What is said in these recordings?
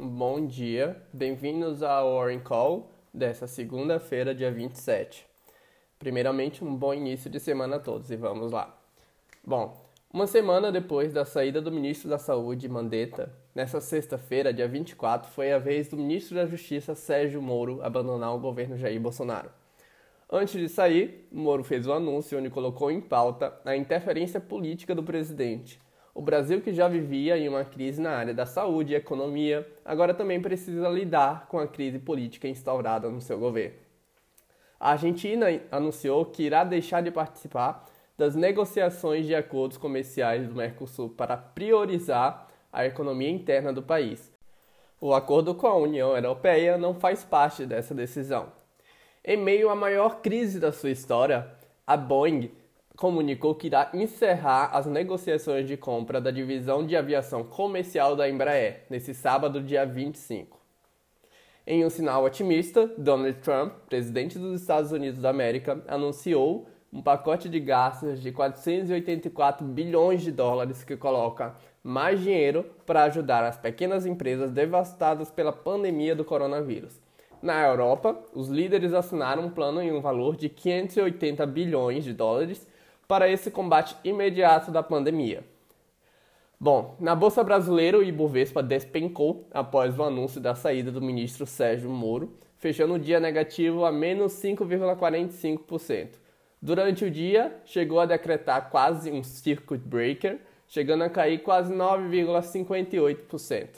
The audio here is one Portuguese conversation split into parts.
bom dia. Bem-vindos ao Warren Call dessa segunda-feira, dia 27. Primeiramente, um bom início de semana a todos e vamos lá. Bom, uma semana depois da saída do ministro da Saúde, Mandetta, nessa sexta-feira, dia 24, foi a vez do ministro da Justiça, Sérgio Moro, abandonar o governo Jair Bolsonaro. Antes de sair, Moro fez um anúncio onde colocou em pauta a interferência política do presidente. O Brasil, que já vivia em uma crise na área da saúde e economia, agora também precisa lidar com a crise política instaurada no seu governo. A Argentina anunciou que irá deixar de participar das negociações de acordos comerciais do Mercosul para priorizar a economia interna do país. O acordo com a União Europeia não faz parte dessa decisão. Em meio à maior crise da sua história, a Boeing comunicou que irá encerrar as negociações de compra da divisão de aviação comercial da Embraer nesse sábado, dia 25. Em um sinal otimista, Donald Trump, presidente dos Estados Unidos da América, anunciou um pacote de gastos de 484 bilhões de dólares que coloca mais dinheiro para ajudar as pequenas empresas devastadas pela pandemia do coronavírus na Europa, os líderes assinaram um plano em um valor de 580 bilhões de dólares para esse combate imediato da pandemia. Bom, na Bolsa Brasileira, o Ibovespa despencou após o anúncio da saída do ministro Sérgio Moro, fechando o dia negativo a menos 5,45%. Durante o dia, chegou a decretar quase um circuit breaker, chegando a cair quase 9,58%.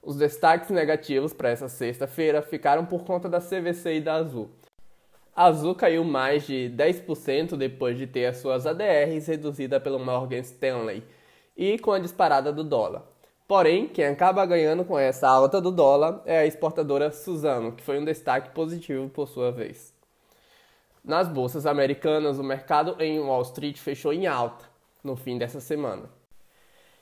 Os destaques negativos para essa sexta-feira ficaram por conta da CVC e da Azul. A Azul caiu mais de 10% depois de ter as suas ADRs reduzida pelo Morgan Stanley e com a disparada do dólar. Porém, quem acaba ganhando com essa alta do dólar é a exportadora Suzano, que foi um destaque positivo por sua vez. Nas bolsas americanas, o mercado em Wall Street fechou em alta no fim dessa semana.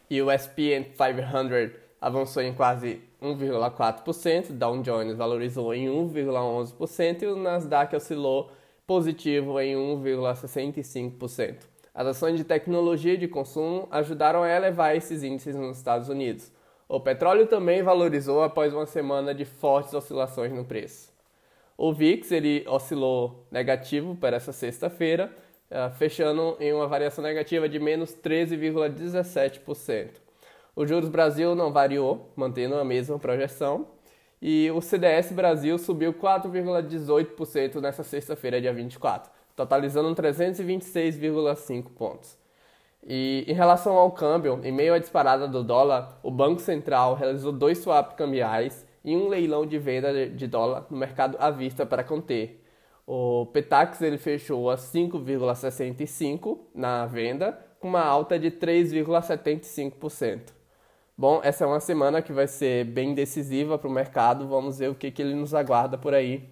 E o S&P 500 avançou em quase 1,4%, Dow Jones valorizou em 1,11% e o Nasdaq oscilou positivo em 1,65%. As ações de tecnologia e de consumo ajudaram a elevar esses índices nos Estados Unidos. O petróleo também valorizou após uma semana de fortes oscilações no preço. O VIX ele oscilou negativo para essa sexta-feira, eh, fechando em uma variação negativa de menos 13,17%. O juros Brasil não variou, mantendo a mesma projeção. E o CDS Brasil subiu 4,18% nessa sexta-feira, dia 24, totalizando 326,5 pontos. E em relação ao câmbio, em meio à disparada do dólar, o Banco Central realizou dois swaps cambiais e um leilão de venda de dólar no mercado à vista para conter. O Petax ele fechou a 5,65 na venda, com uma alta de 3,75%. Bom, essa é uma semana que vai ser bem decisiva para o mercado. Vamos ver o que, que ele nos aguarda por aí.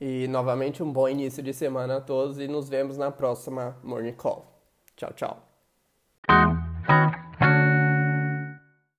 E novamente um bom início de semana a todos e nos vemos na próxima Morning Call. Tchau, tchau.